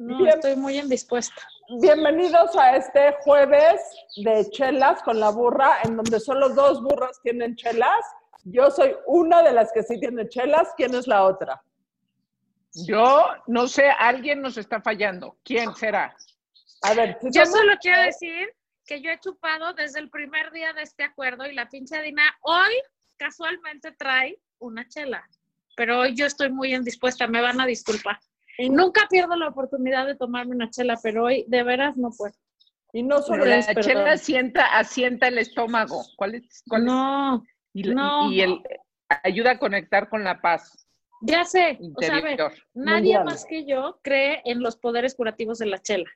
No, Bien. estoy muy indispuesta. Bienvenidos a este jueves de chelas con la burra, en donde solo dos burras tienen chelas. Yo soy una de las que sí tiene chelas. ¿Quién es la otra? Yo no sé, alguien nos está fallando. ¿Quién será? A ver, Yo solo quiero decir que yo he chupado desde el primer día de este acuerdo y la pinche Dina hoy casualmente trae una chela. Pero hoy yo estoy muy indispuesta, me van a disculpar. Y nunca pierdo la oportunidad de tomarme una chela, pero hoy de veras no puedo. y no Pero solo la es, perdón. chela asienta, asienta el estómago. ¿Cuál es? cuál es? No, Y, la- no. y el, ayuda a conectar con la paz ya sé. O sea, a ver, interior. nadie Mundial. más que yo cree en los poderes curativos de la chela.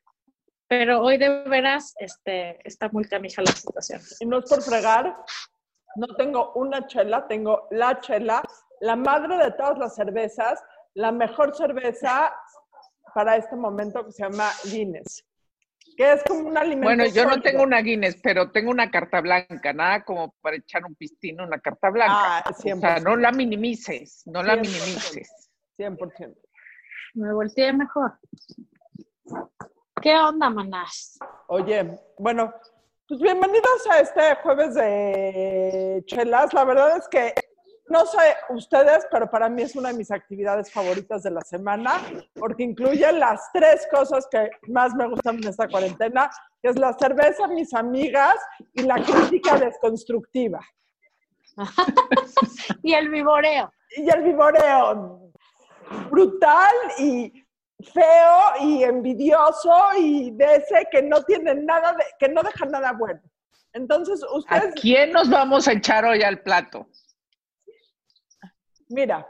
Pero hoy de veras este, está muy canija la situación. y no es por fregar, no tengo una chela, tengo la chela, la madre de todas las cervezas, la mejor cerveza para este momento que se llama Guinness, que es como un alimento. Bueno, yo no tengo una Guinness, pero tengo una carta blanca, nada como para echar un pistino, una carta blanca. Ah, o sea, 100%. no la minimices, no la 100%. minimices. 100%. Me volteé mejor. ¿Qué onda, manás? Oye, bueno, pues bienvenidos a este jueves de chelas. La verdad es que no sé ustedes, pero para mí es una de mis actividades favoritas de la semana, porque incluye las tres cosas que más me gustan en esta cuarentena, que es la cerveza, mis amigas y la crítica desconstructiva. Y el vivoreo. Y el vivoreo brutal y feo y envidioso y de ese que no tiene nada de, que no deja nada bueno. Entonces, ¿A ustedes, quién nos vamos a echar hoy al plato? Mira,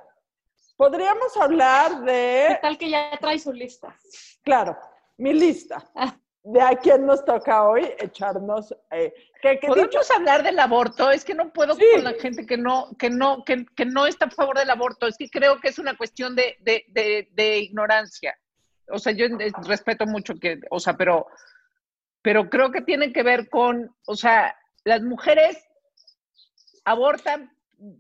podríamos hablar ¿Qué de, tal que ya trae su lista? claro, mi lista, Ah. de a quién nos toca hoy echarnos, eh, que, que ¿Podemos dicho- hablar del aborto? Es que no puedo Sí. con la gente que no, que no, que, que no está a favor del aborto. Es que creo que es una cuestión de, de, de, de ignorancia. O sea, yo respeto mucho que, o sea, pero, pero creo que tiene que ver con, o sea, las mujeres abortan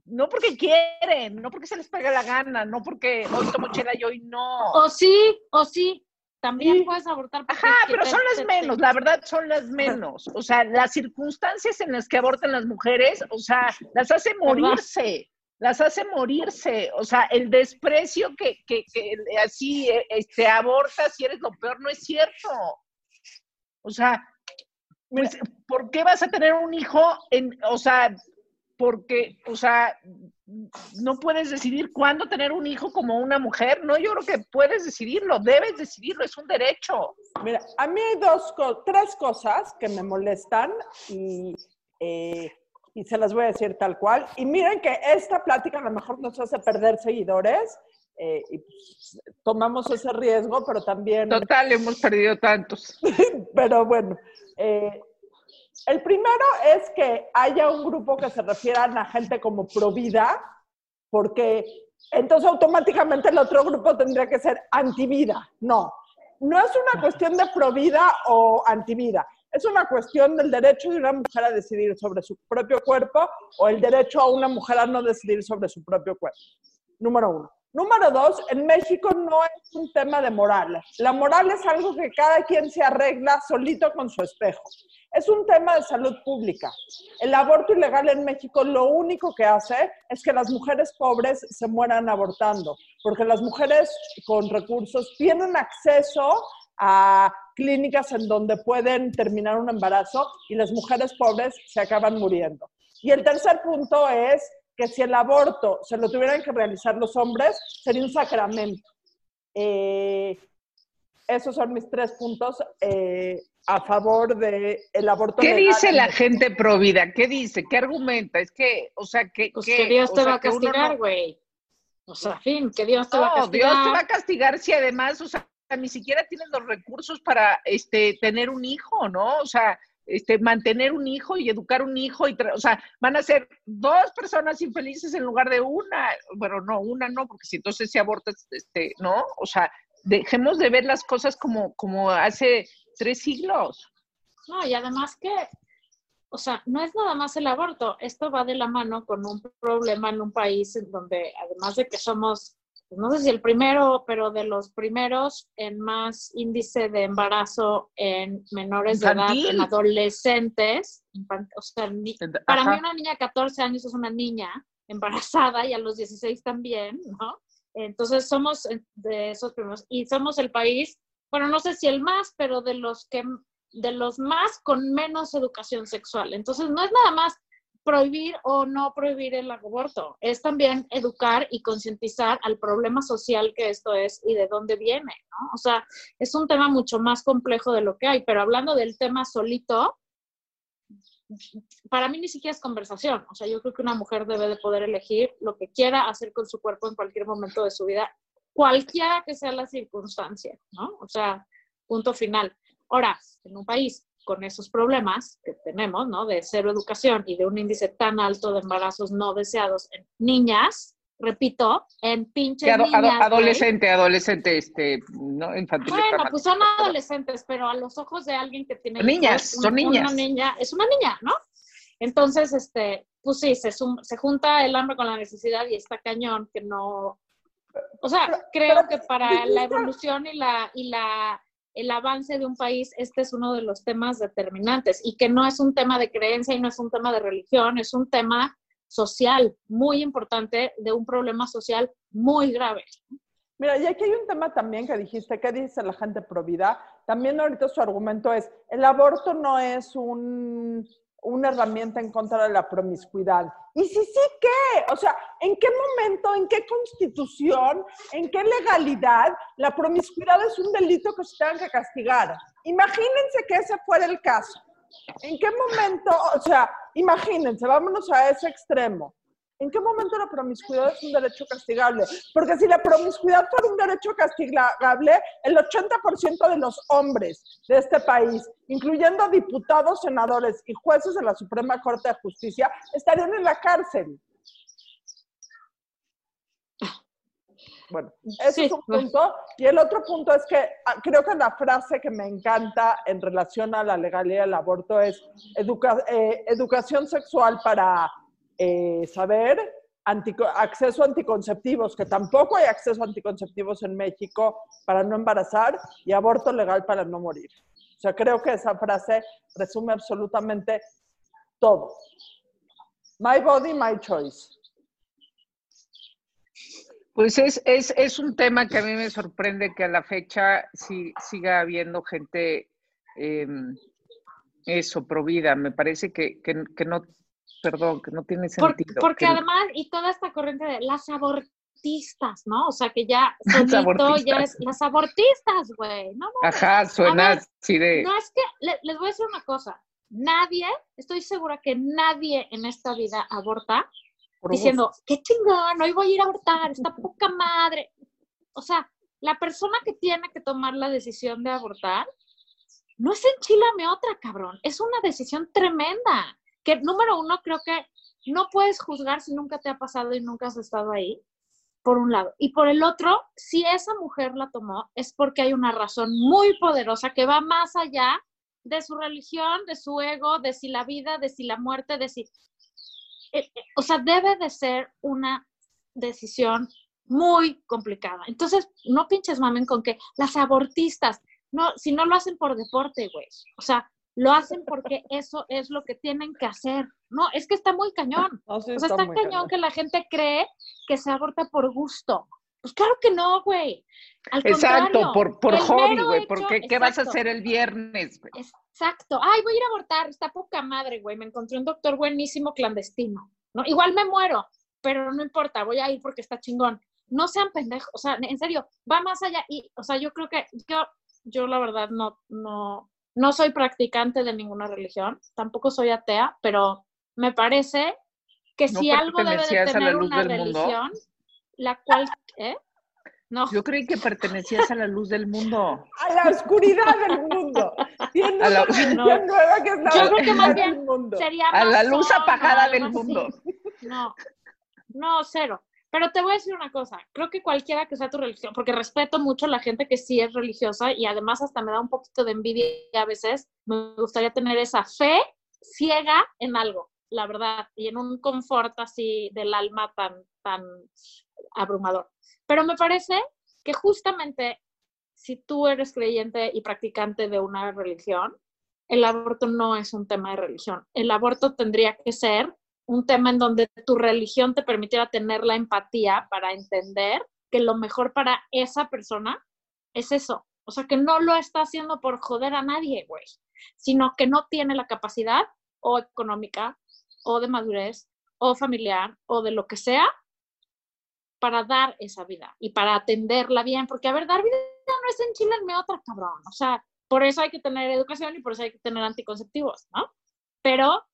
no porque quieren, no porque se les pega la gana, no porque hoy tomo chela y hoy no. O sí, o sí. También Sí. puedes abortar. Ajá, pero son las menos, la verdad son las menos. O sea, las circunstancias en las que abortan las mujeres, o sea, las hace morirse, las hace morirse. O sea, el desprecio que, que, que así eh, este, abortas y eres lo peor, no es cierto. O sea, pues, ¿por qué vas a tener un hijo en, o sea, porque, o sea, no puedes decidir cuándo tener un hijo como una mujer, no, yo creo que puedes decidirlo, debes decidirlo, es un derecho. Mira, a mí hay dos, tres cosas que me molestan y, eh, y se las voy a decir tal cual. Y miren que esta plática a lo mejor nos hace perder seguidores eh, y pues, tomamos ese riesgo, pero también, Total, hemos perdido tantos. pero bueno. eh, el primero es que haya un grupo que se refieran a gente como provida, porque entonces automáticamente el otro grupo tendría que ser antivida. No, no es una cuestión de provida o antivida. Es una cuestión del derecho de una mujer a decidir sobre su propio cuerpo o el derecho a una mujer a no decidir sobre su propio cuerpo. Número uno. Número dos, en México no es un tema de moral. La moral es algo que cada quien se arregla solito con su espejo. Es un tema de salud pública. El aborto ilegal en México lo único que hace es que las mujeres pobres se mueran abortando, porque las mujeres con recursos tienen acceso a clínicas en donde pueden terminar un embarazo y las mujeres pobres se acaban muriendo. Y el tercer punto es que si el aborto se lo tuvieran que realizar los hombres, sería un sacramento. Eh, esos son mis tres puntos eh, a favor del el aborto. ¿Qué legal dice la México. gente pro vida? ¿Qué dice? ¿Qué argumenta? Es que, o sea, que, Pues que- que Dios o te sea, va a castigar, no- güey. O sea, fin, que Dios te va a No, castigar. Dios te va a castigar si además, o sea, ni siquiera tienes los recursos para este tener un hijo, ¿no? O sea, este mantener un hijo y educar un hijo y tra- o sea, van a ser dos personas infelices en lugar de una. Bueno, no, una no, porque si entonces se aborta este, ¿no? O sea, dejemos de ver las cosas como como hace tres siglos. No, y además que, o sea, no es nada más el aborto, esto va de la mano con un problema en un país en donde, además de que somos no sé si el primero, pero de los primeros en más índice de embarazo en menores de edad, en adolescentes. O sea, para mí una niña de 14 años es una niña embarazada y a los 16 también, ¿no? Entonces somos de esos primeros y somos el país, bueno, no sé si el más, pero de los que de los más con menos educación sexual. Entonces no es nada más prohibir o no prohibir el aborto, es también educar y concientizar al problema social que esto es y de dónde viene, ¿no? O sea, es un tema mucho más complejo de lo que hay, pero hablando del tema solito, para mí ni siquiera es conversación. O sea, yo creo que una mujer debe de poder elegir lo que quiera hacer con su cuerpo en cualquier momento de su vida, cualquiera que sea la circunstancia, ¿no? O sea, punto final. Ahora, en un país con esos problemas que tenemos, ¿no? De cero educación y de un índice tan alto de embarazos no deseados en niñas, repito, en pinches niñas. adolescente, adolescente, este, no infantil. Bueno, pues son adolescentes, pero a los ojos de alguien que tiene niñas, son niñas. Una niña, es una niña, ¿no? Entonces, este, pues sí, se, se junta el hambre con la necesidad y está cañón que no, o sea, creo que para la evolución y la y la el avance de un país, este es uno de los temas determinantes y que no es un tema de creencia y no es un tema de religión, es un tema social muy importante de un problema social muy grave. Mira, y aquí hay un tema también que dijiste, ¿qué dice la gente pro vida? También ahorita su argumento es, el aborto no es un, una herramienta en contra de la promiscuidad. ¿Y si sí qué? O sea, ¿en qué momento, en qué constitución, en qué legalidad la promiscuidad es un delito que se tenga que castigar? Imagínense que ese fuera el caso. ¿En qué momento, o sea, imagínense, vámonos a ese extremo. ¿En qué momento la promiscuidad es un derecho castigable? Porque si la promiscuidad fuera un derecho castigable, el 80% de los hombres de este país, incluyendo diputados, senadores y jueces de la Suprema Corte de Justicia, estarían en la cárcel. Bueno, ese es un punto. Y el otro punto es que ah, creo que la frase que me encanta en relación a la legalidad del aborto es eh, educación sexual para eh, saber, acceso a anticonceptivos, que tampoco hay acceso a anticonceptivos en México para no embarazar y aborto legal para no morir. O sea, creo que esa frase resume absolutamente todo. My body, my choice. Pues es, es, es, un tema que a mí me sorprende que a la fecha sí, siga habiendo gente, em, eso, provida. Me parece que, que, que, no, perdón, que no tiene sentido. porque además, y toda esta corriente de las abortistas, ¿no? O sea, que ya solito ya es las abortistas, güey. No, Ajá, suena así de... No, es que les voy a decir una cosa. Nadie, estoy segura que nadie en esta vida aborta diciendo, qué chingón, hoy voy a ir a abortar, esta poca madre. O sea, la persona que tiene que tomar la decisión de abortar, no es enchilame otra, cabrón. Es una decisión tremenda que número uno, creo que no puedes juzgar si nunca te ha pasado y nunca has estado ahí, por un lado. Y por el otro, si esa mujer la tomó, es porque hay una razón muy poderosa que va más allá de su religión, de su ego, de si la vida, de si la muerte, de si... O sea, debe de ser una decisión muy complicada. Entonces, no pinches mamen con que las abortistas, no, si no lo hacen por deporte, güey. O sea, lo hacen porque eso es lo que tienen que hacer. No, es que está muy cañón. o sea, está, cañón, que la gente cree que se aborta por gusto. Pues claro que no, güey. Exacto, por, por hobby, güey. Porque ¿qué vas a hacer el viernes, güey? Exacto. Ay, voy a ir a abortar. Está poca madre, güey. Me encontré un doctor buenísimo clandestino. ¿no? Igual me muero, pero no importa, voy a ir porque está chingón. No sean pendejos, o sea, en serio, va más allá. Y, o sea, yo creo que yo, yo la verdad no, no, no soy practicante de ninguna religión, tampoco soy atea, pero me parece que si algo debe de tener una religión, la cual, ¿eh? No. Yo creí que pertenecías a la luz del mundo. A la oscuridad del mundo. a la, nueva que es la Yo creo que más bien sería a la luz apagada del mundo. No, no, cero. Pero te voy a decir una cosa, creo que cualquiera que sea tu religión, porque respeto mucho a la gente que sí es religiosa y además hasta me da un poquito de envidia a veces, me gustaría tener esa fe ciega en algo, la verdad, y en un confort así del alma tan, tan abrumador. Pero me parece que justamente si tú eres creyente y practicante de una religión, el aborto no es un tema de religión. El aborto tendría que ser un tema en donde tu religión te permitiera tener la empatía para entender que lo mejor para esa persona es eso. O sea, que no lo está haciendo por joder a nadie, güey, sino que no tiene la capacidad o económica o de madurez o familiar o de lo que sea para dar esa vida y para atenderla bien, porque a ver, dar vida no es enchilarme otra, cabrón. O sea, por eso hay que tener educación y por eso hay que tener anticonceptivos, ¿no? Pero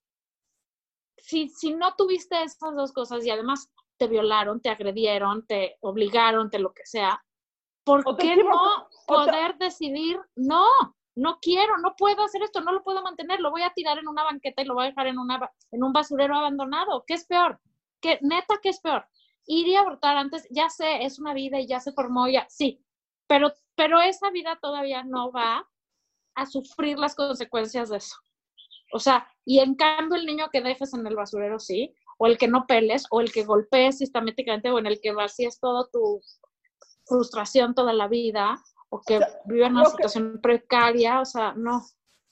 si, si no tuviste esas dos cosas y además te violaron, te agredieron, te obligaron, te lo que sea, ¿por qué no poder decidir, no, no quiero, no puedo hacer esto, no lo puedo mantener, lo voy a tirar en una banqueta y lo voy a dejar en, una, en un basurero abandonado? ¿Qué es peor? ¿Qué, neta, ¿qué es peor? Ir y abortar antes, ya sé, es una vida y ya se formó, ya, sí, pero, pero esa vida todavía no va a sufrir las consecuencias de eso. O sea, y en cambio el niño que dejes en el basurero, sí, o el que no peles, o el que golpees sistemáticamente, o en el que vacíes toda tu frustración toda la vida, o que vive en una situación precaria, o sea, no.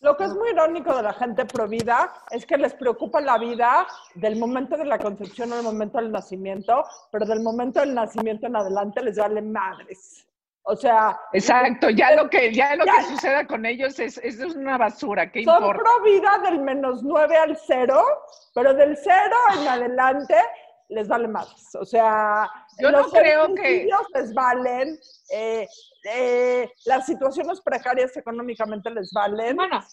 Lo que es muy irónico de la gente pro vida es que les preocupa la vida del momento de la concepción al momento del nacimiento, pero del momento del nacimiento en adelante les vale madres. O sea. Exacto, ya lo que, ya lo que suceda con ellos es, es una basura. ¿qué son pro vida del menos 9 al 0, pero del 0 en adelante les vale más. O sea, yo los no creo que. les valen, eh, eh, las situaciones precarias económicamente les valen. Bueno,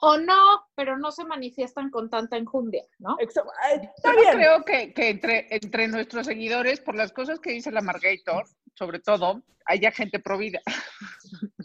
o no, pero no se manifiestan con tanta enjundia, ¿no? Yo creo que, que, entre, entre nuestros seguidores, por las cosas que dice la Margator, sobre todo, haya gente provida.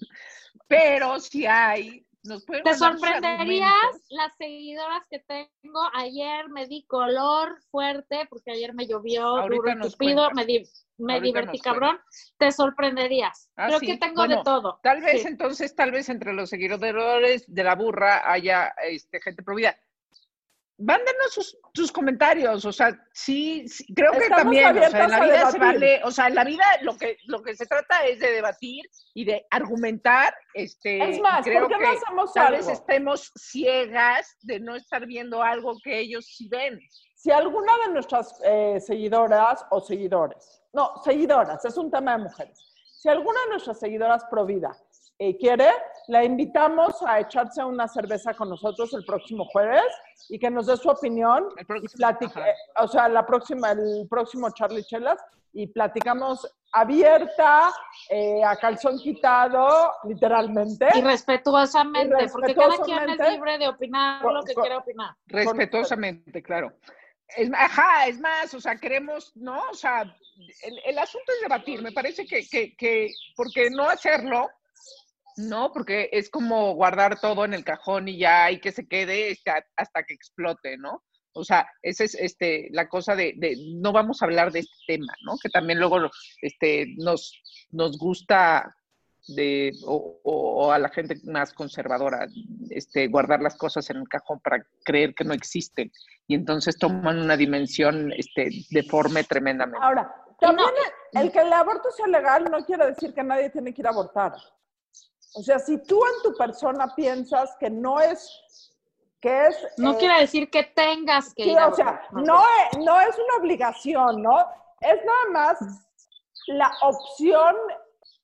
Pero si hay, nos pueden Te sorprenderías las seguidoras que tengo. Ayer me di color fuerte porque ayer me llovió duro me, di, me divertí cabrón. Te sorprenderías. Ah, Creo que tengo de todo. Tal vez entonces, tal vez entre los seguidores de la burra haya este, gente provida mándenos sus, sus, comentarios, o sea, sí, creo que también, o sea, en la vida se vale, o sea, en la vida lo que, lo que se trata es de debatir y de argumentar, este, es más, creo que no hacemos tal vez estemos ciegas de no estar viendo algo que ellos sí ven. Si alguna de nuestras eh, seguidoras o seguidores, no, seguidoras, es un tema de mujeres, si alguna de nuestras seguidoras pro vida eh, quiere, la invitamos a echarse una cerveza con nosotros el próximo jueves y que nos dé su opinión. Eh, o sea, la próxima, el próximo Charlie Chelas y platicamos abierta, eh, a calzón quitado, literalmente. Y respetuosamente, porque cada quien es libre de opinar lo que quiera opinar. Respetuosamente, claro. Es, ajá, es más, o sea, queremos, ¿no? O sea, el, asunto es debatir. Me parece que, que, que, porque no hacerlo, no, porque es como guardar todo en el cajón y ya hay que se quede este, hasta que explote, ¿no? O sea, esa es este, la cosa de, no vamos a hablar de este tema, ¿no? Que también luego este, nos, nos gusta de, o, a la gente más conservadora, este, guardar las cosas en el cajón para creer que no existen. Y entonces toman una dimensión este, deforme tremendamente. Ahora, también el que el aborto sea legal no quiere decir que nadie tiene que ir a abortar. O sea, si tú en tu persona piensas que no es, que es... No eh, quiere decir que tengas que ir. o sea, no, es, no es una obligación, ¿no? Es nada más la opción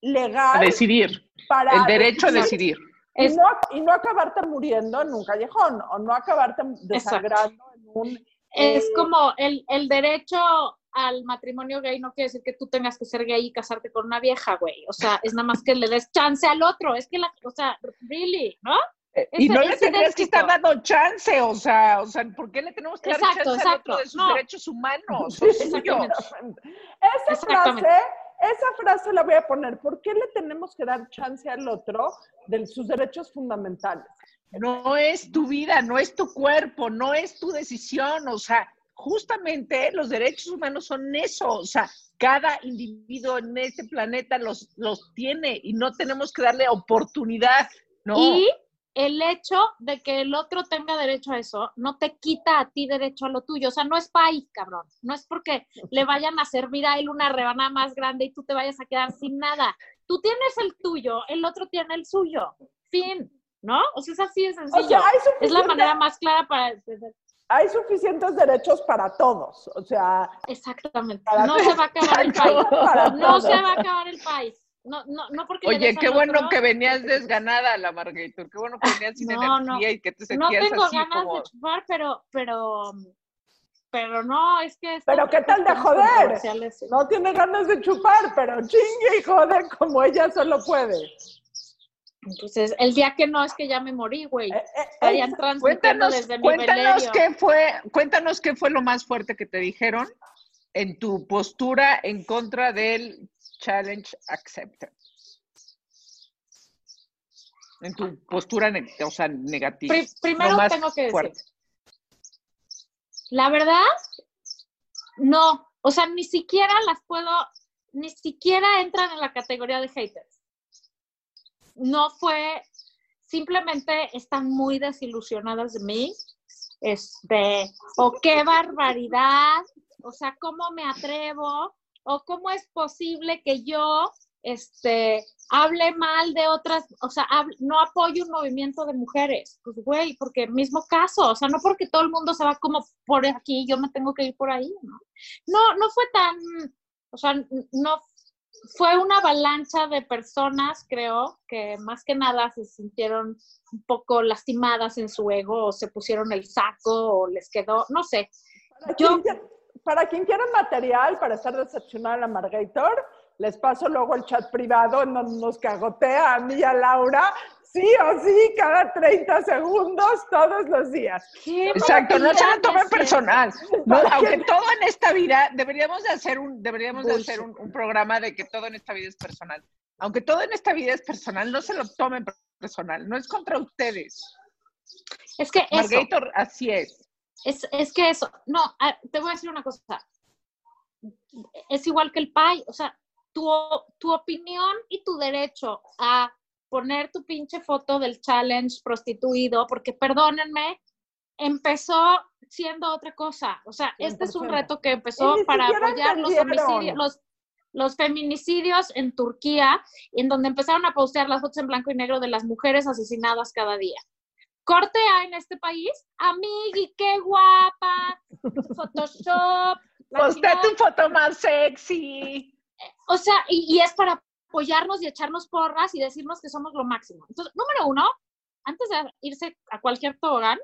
legal. A decidir. Para el derecho a decidir. Y, no, y no acabarte muriendo en un callejón o no acabarte desangrando en un... Es eh, como el, el derecho al matrimonio gay no quiere decir que tú tengas que ser gay y casarte con una vieja, güey. O sea, es nada más que le des chance al otro. Es que la, o sea, really, ¿no? Eh, y no le tendrías que estar dando chance, o sea, o sea, ¿por qué le tenemos que dar chance al otro de sus derechos humanos? esa frase, esa frase la voy a poner. ¿Por qué le tenemos que dar chance al otro de sus derechos fundamentales? No es tu vida, no es tu cuerpo, no es tu decisión, o sea, justamente los derechos humanos son eso, o sea, cada individuo en este planeta los, los tiene y no tenemos que darle oportunidad, ¿no? Y el hecho de que el otro tenga derecho a eso no te quita a ti derecho a lo tuyo. O sea, no es país, cabrón. No es porque le vayan a servir a él una rebanada más grande y tú te vayas a quedar sin nada. Tú tienes el tuyo, el otro tiene el suyo. Fin, ¿no? O sea, es así de sencillo. O sea, es la manera más clara para. Hay suficientes derechos para todos. O sea, Exactamente. Para No se va a acabar el país. para No todos. se va a acabar el país. No, no, no porque Oye, qué bueno otro. que venías desganada, la Margator. Qué bueno que venías sin No, energía y que te No sentías tengo así ganas como... de chupar, pero, pero, pero no, es que. Pero ¿qué tal de joder? sí. no tiene ganas de chupar, pero chingue y jode como ella solo puede. Entonces, el día que no es que ya me morí, güey. Eh, eh, Estarían eh, transmitiendo Cuéntanos, desde mi cuéntanos velerio. qué fue, cuéntanos qué fue lo más fuerte que te dijeron en tu postura en contra del challenge accepted. En tu postura, o sea, negativa. Pri- primero tengo que decir. La verdad, no. O sea, ni siquiera las puedo, ni siquiera entran en la categoría de haters. No fue, simplemente están muy desilusionadas de mí. Este, o qué barbaridad, o sea, cómo me atrevo, o cómo es posible que yo, este, hable mal de otras, o sea, no apoyo un movimiento de mujeres. Pues, güey, porque mismo caso, o sea, no porque todo el mundo se va como por aquí, yo me tengo que ir por ahí, ¿no? No, no fue tan, o sea, no, fue una avalancha de personas, creo, que más que nada se sintieron un poco lastimadas en su ego, o se pusieron el saco, o les quedó, no sé. Para, Yo- quien, quiera- para quien quiera material para estar decepcionada a la Margator, les paso luego el chat privado en donde nos cagotea a mí y a Laura, sí o sí, cada 30 segundos, todos los días. ¿Qué Exacto, no se lo tomen personal. No, ¿Para aunque todo en esta vida, deberíamos de hacer un, deberíamos de hacer un, programa de que todo en esta vida es personal. Aunque todo en esta vida es personal, no se lo tomen personal, no es contra ustedes. Es que eso, Margator, así es. Es, es que eso, no, te voy a decir una cosa. Es igual que el PAI, o sea, tu, tu opinión y tu derecho a poner tu pinche foto del challenge prostituido, porque perdónenme, empezó siendo otra cosa. O sea, este es un 100%. reto que empezó para apoyar los homicidios, los, los feminicidios en Turquía, en donde empezaron a postear las fotos en blanco y negro de las mujeres asesinadas cada día. Corte A en este país, amigui, qué guapa, Photoshop. chingada. tu foto más sexy. O sea, y, y es para apoyarnos y echarnos porras y decirnos que somos lo máximo. Entonces, número uno, antes de irse a cualquier tobogán,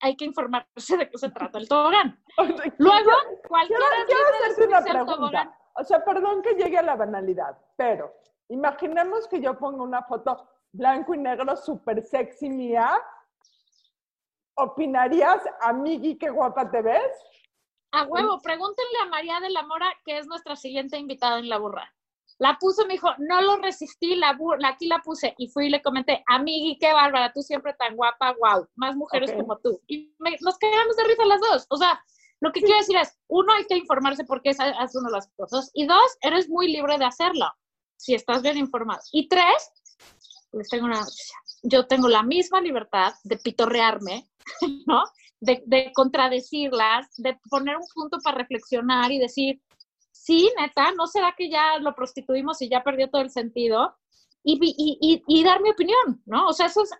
hay que informarse de qué se trata el tobogán. Luego, cualquiera Quiero, quiero una tobogán. O sea, perdón que llegue a la banalidad, pero imaginemos que yo pongo una foto blanco y negro súper sexy mía. ¿Opinarías, amigui, qué guapa te ves? A huevo, pregúntenle a María de la Mora, que es nuestra siguiente invitada en la burra. La puso, me dijo, no lo resistí, la, aquí la puse. Y fui y le comenté, amigui, qué bárbara, tú siempre tan guapa, wow, más mujeres Ok. como tú. Y me- nos quedamos de risa las dos. O sea, lo que quiero decir es, uno, hay que informarse porque es uno las cosas. Y dos, eres muy libre de hacerlo, si estás bien informado. Y tres, les tengo una noticia. Yo tengo la misma libertad de pitorrearme, ¿no? De, de contradecirlas, de poner un punto para reflexionar y decir, sí, neta, ¿no será que ya lo prostituimos y ya perdió todo el sentido? Y, y, y, y dar mi opinión, ¿no? O sea, eso es,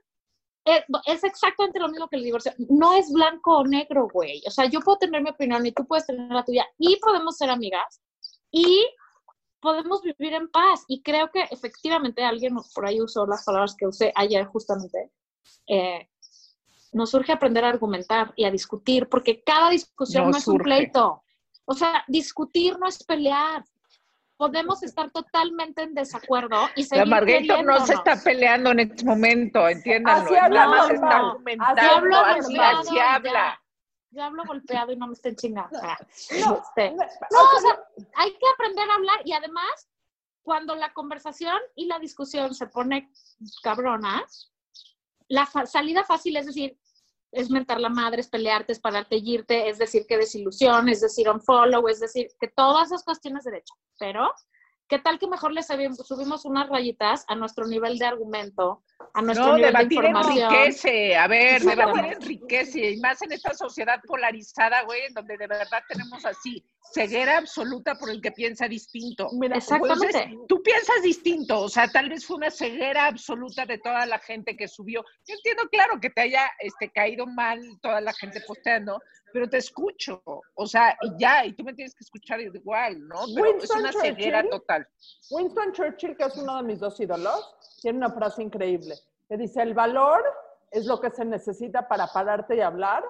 eh, es exactamente lo mismo que el divorcio. No es blanco o negro, güey. O sea, yo puedo tener mi opinión y tú puedes tener la tuya y podemos ser amigas y podemos vivir en paz. Y creo que efectivamente alguien por ahí usó las palabras que usé ayer justamente. Eh, nos surge aprender a argumentar y a discutir, porque cada discusión Nos no es un surge. pleito. O sea, discutir no es pelear. Podemos estar totalmente en desacuerdo y La seguir Margator no se está peleando en este momento, entiéndanlo. Así hablamos, más está no. argumentando, Así hablo así, golpeado, así ya. habla. Yo hablo golpeado y no me estén chingando. Ah, No, este, me- No, o sea, hay que aprender a hablar y además, cuando la conversación y la discusión se pone cabrona, la fa- salida fácil es decir, es mentar la madre, es pelearte, es pararte y irte, es decir que desilusión, es decir un follow, es decir que todas esas cuestiones de derecho. Pero, ¿qué tal que mejor le subimos subimos unas rayitas a nuestro nivel de argumento? a nuestro No, nivel de debatir información. enriquece, a ver, debatir enriquece, y más en esta sociedad polarizada, güey, en donde de verdad tenemos así, ceguera absoluta por el que piensa distinto. Mira, Exactamente. Entonces, tú piensas distinto, o sea, tal vez fue una ceguera absoluta de toda la gente que subió. Yo entiendo, claro, que te haya este, caído mal toda la gente posteando, pero te escucho, o sea, y ya, y tú me tienes que escuchar igual, ¿no? Pero es una ceguera Churchill. total. Winston Churchill, que es uno de mis dos ídolos, tiene una frase increíble. Que dice, el valor es lo que se necesita para pararte y hablar,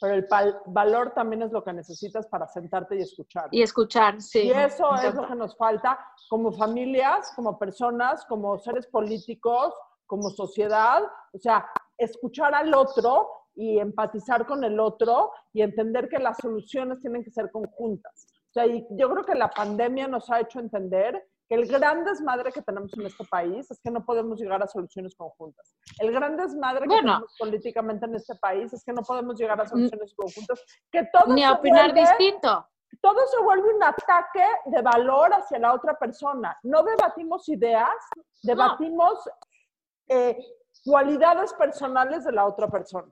pero el valor también es lo que necesitas para sentarte y escuchar. Y escuchar, sí. Y eso es lo que nos falta como familias, como personas, como seres políticos, como sociedad. O sea, escuchar al otro y empatizar con el otro y entender que las soluciones tienen que ser conjuntas. O sea, y yo creo que la pandemia nos ha hecho entender que el gran desmadre que tenemos en este país es que no podemos llegar a soluciones conjuntas. El gran desmadre que Bueno. tenemos políticamente en este país es que no podemos llegar a soluciones conjuntas, que todo Ni opinar vuelve- distinto. todo se vuelve un ataque de valor hacia la otra persona. No debatimos ideas, debatimos eh, cualidades personales de la otra persona.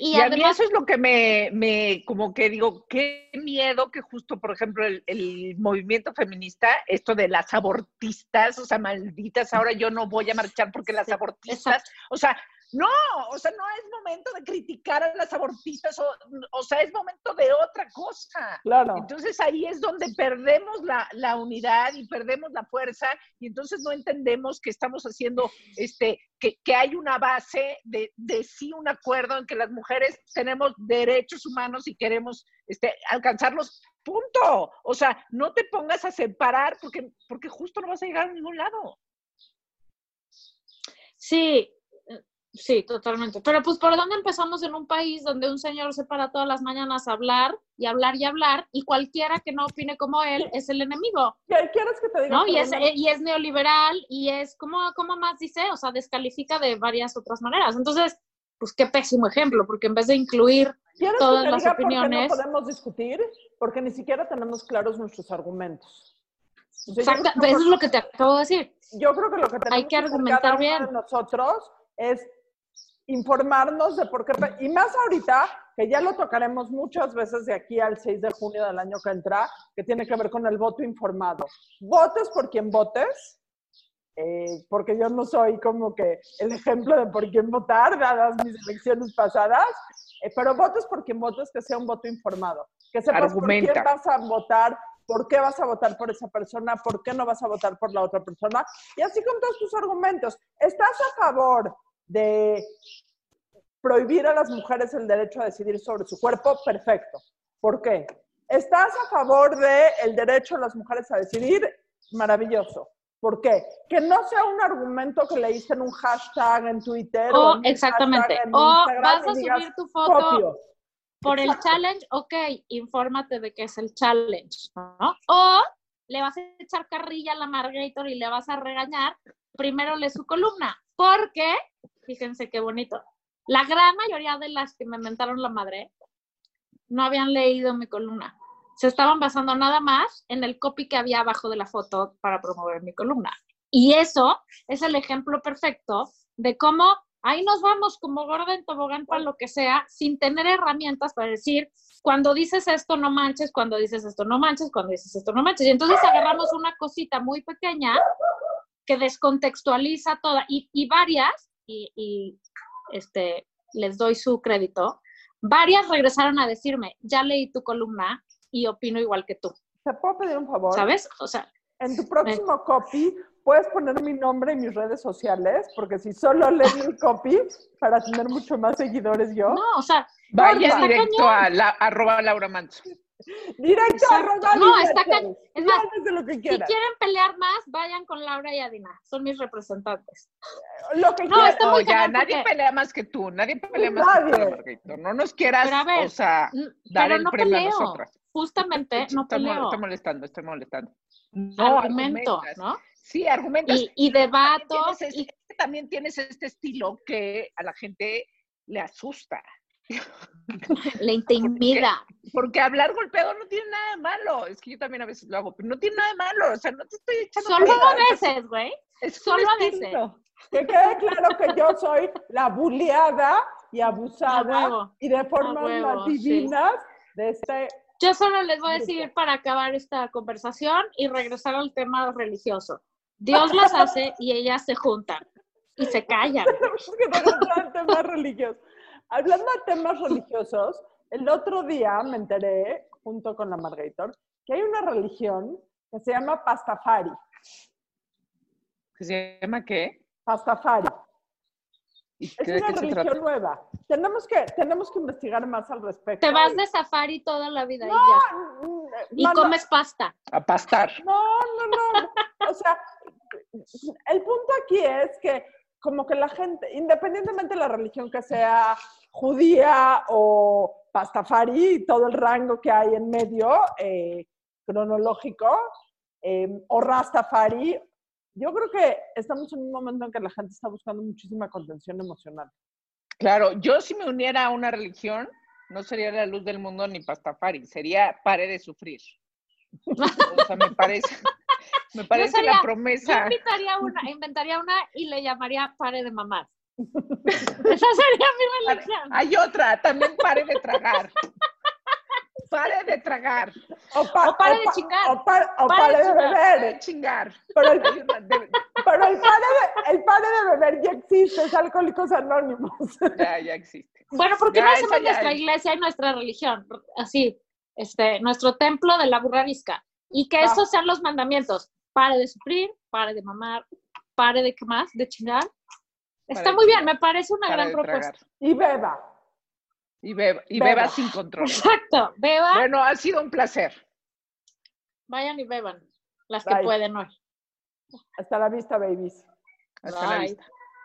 Y, Y, a mí además, eso es lo que me, me, como que digo, qué miedo que justo, por ejemplo, el, el movimiento feminista, esto de las abortistas, o sea, malditas, ahora yo no voy a marchar porque las Sí, abortistas, o sea, no, o sea, no es momento de criticar a las abortistas, o, o sea, es momento de otra cosa. Claro. Entonces ahí es donde perdemos la, la unidad y perdemos la fuerza y entonces no entendemos que estamos haciendo, este, que, que hay una base de, de sí un acuerdo en que las mujeres tenemos derechos humanos y queremos este, alcanzarlos, punto. O sea, no te pongas a separar porque, porque justo no vas a llegar a ningún lado. sí, sí, totalmente. Pero pues, ¿por dónde empezamos en un país donde un señor se para todas las mañanas a hablar y hablar y hablar y cualquiera que no opine como él es el enemigo? ¿Qué- ¿Quieres que te diga? ¿no? Y es, eh, y es neoliberal y es, ¿cómo, ¿cómo más dice? O sea, descalifica de varias otras maneras. Entonces, pues qué pésimo ejemplo, porque en vez de incluir ¿Quieres que todas te las diga por qué opiniones- no podemos discutir? Porque ni siquiera tenemos claros nuestros argumentos. O sea, que- eso es lo que te acabo de decir. yo creo que lo que tenemos Hay que argumentar uno bien. nosotros es informarnos de por qué, y más ahorita, que ya lo tocaremos muchas veces de aquí al 6 de junio del año que entra, que tiene que ver con el voto informado. Votes por quien votes, eh, porque yo no soy como que el ejemplo de por quién votar, dadas mis elecciones pasadas, eh, pero votes por quien votes, que sea un voto informado, que sepas por Argumenta. quién vas a votar, por qué vas a votar por esa persona, por qué no vas a votar por la otra persona, y así con todos tus argumentos. ¿Estás a favor de prohibir a las mujeres el derecho a decidir sobre su cuerpo? Perfecto. ¿Por qué? ¿Estás a favor del derecho de las mujeres a decidir? Maravilloso. ¿Por qué? Que no sea un argumento que leíste en un hashtag en Twitter. O, en un exactamente. en O Instagram vas a subir tu foto por el challenge, ok, infórmate de qué es el challenge, ¿no? O le vas a echar carrilla a la Margator y le vas a regañar, primero lee su columna, porque, fíjense qué bonito, la gran mayoría de las que me mentaron la madre no habían leído mi columna. Se estaban basando nada más en el copy que había abajo de la foto para promover mi columna. Y eso es el ejemplo perfecto de cómo ahí nos vamos como gorda en tobogán para lo que sea, sin tener herramientas para decir, cuando dices esto no manches, cuando dices esto no manches, cuando dices esto no manches. Y entonces agarramos una cosita muy pequeña que descontextualiza toda, y, y varias, y, y, este, les doy su crédito, varias regresaron a decirme, ya leí tu columna y opino igual que tú, ¿Te puedo pedir un favor? ¿sabes? O sea, En tu próximo copy, puedes poner mi nombre y mis redes sociales, porque si solo lees mi copy, para tener mucho más seguidores yo, no, o sea, Vaya directo cañón. a la, arroba Laura Manso. Directo Exacto. arroba No, está cañón. Es más, lo que si quieren pelear más, vayan con Laura y Adina, son mis representantes. Lo que No, quieras. está No, ya, nadie porque- pelea más que tú, nadie pelea más que tú. Margarito. No nos quieras, a ver, o sea, dar Pero el no premio a peleo, nosotras. justamente no Está, mol- peleo, está molestando, está molestando. No, argumento. ¿no? Sí, argumentas. Y, y debato, Tienes este- y- también tienes este estilo que a la gente le asusta. le intimida. Porque hablar golpeado no tiene nada de malo. Es que yo también a veces lo hago, pero no tiene nada de malo. O sea, no te estoy echando Solo a veces, güey. Solo a estilo. Que quede claro que yo soy la buleada y abusada huevo. y de formas más sí. divinas de este. Yo solo les voy a decir para acabar esta conversación y regresar al tema religioso. Dios las hace y ellas se juntan y se callan. Tema religioso. Hablando de temas religiosos, el otro día me enteré, junto con la Margator, que hay una religión que se llama Pastafari. ¿Que ¿Se llama qué? Pastafari. ¿Y Es qué- una religión nueva. Tenemos que, tenemos que investigar más al respecto. Te vas de safari toda la vida y ya. Mm, Y comes pasta. A pastar. No, no, no. O sea, el punto aquí es que como que la gente, independientemente de la religión que sea judía o pastafari, y todo el rango que hay en medio eh, cronológico, eh, o rastafari, yo creo que estamos en un momento en que la gente está buscando muchísima contención emocional. Claro, yo si me uniera a una religión, no sería la luz del mundo ni pastafari, sería pare de sufrir. O sea, me parece, me parece sería- la Yo promesa. inventaría una, inventaría una y le llamaría pare de mamar. Esa sería mi religión. Hay otra, también pare de tragar. Pare de tragar. pa- O pare de pa- chingar. O, par- o Pare pare de. Pare beber. de chingar. Pero el, de- pero el pare de, el pare de beber ya existe, es Alcohólicos Anónimos. ya, ya existe. Bueno, ¿por qué Ya, no hacemos ya nuestra es. iglesia y nuestra religión? Así, este, nuestro templo de la burrarisca. Y que Va. esos sean los mandamientos. Pare de sufrir, pare de mamar, pare de qué más, de chingar. Está muy bien, me parece una gran propuesta. tragar. Y beba. Y beba, y Beba. beba sin control. Exacto, beban, Bueno, ha sido un placer. vayan y beban, las que pueden hoy. Hasta la vista, babies. Hasta la vista.